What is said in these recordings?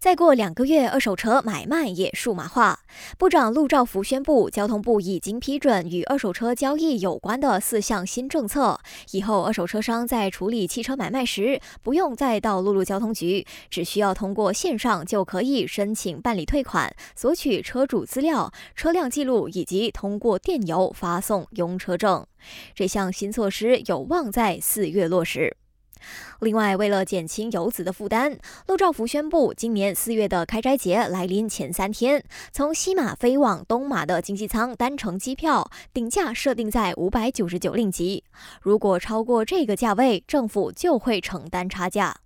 再过两个月，二手车买卖也数码化。部长陆兆福宣布，交通部已经批准与二手车交易有关的四项新政策。以后，二手车商在处理汽车买卖时，不用再到陆路交通局，只需要通过线上就可以申请办理退款、索取车主资料、车辆记录，以及通过电邮发送用车证。这项新措施有望在四月落实。另外，为了减轻游子的负担，陆兆福宣布，今年四月的开斋节来临前三天，从西马飞往东马的经济舱单程机票顶价设定在五百九十九令吉，如果超过这个价位，政府就会承担差价。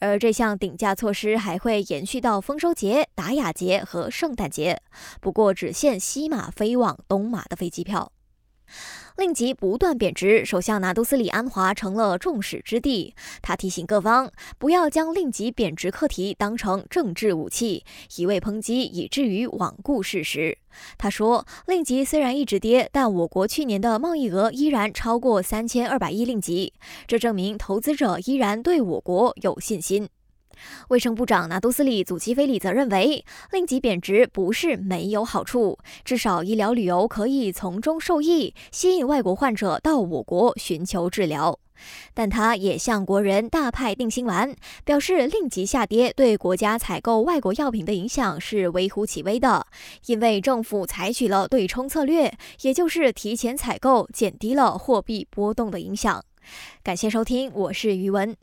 而这项顶价措施还会延续到丰收节、达雅节和圣诞节，不过只限西马飞往东马的飞机票。令吉不断贬值，首相拿督斯里安华成了众矢之的。他提醒各方不要将令吉贬值课题当成政治武器，一味抨击以至于罔顾事实。他说，令吉虽然一直跌，但我国去年的贸易额依然超过三千二百亿令吉，这证明投资者依然对我国有信心。卫生部长拿杜斯里祖基菲里则认为，令吉贬值不是没有好处，至少医疗旅游可以从中受益，吸引外国患者到我国寻求治疗。但他也向国人大派定心丸，表示令吉下跌对国家采购外国药品的影响是微乎其微的，因为政府采取了对冲策略，也就是提前采购，减低了货币波动的影响。感谢收听，我是余文。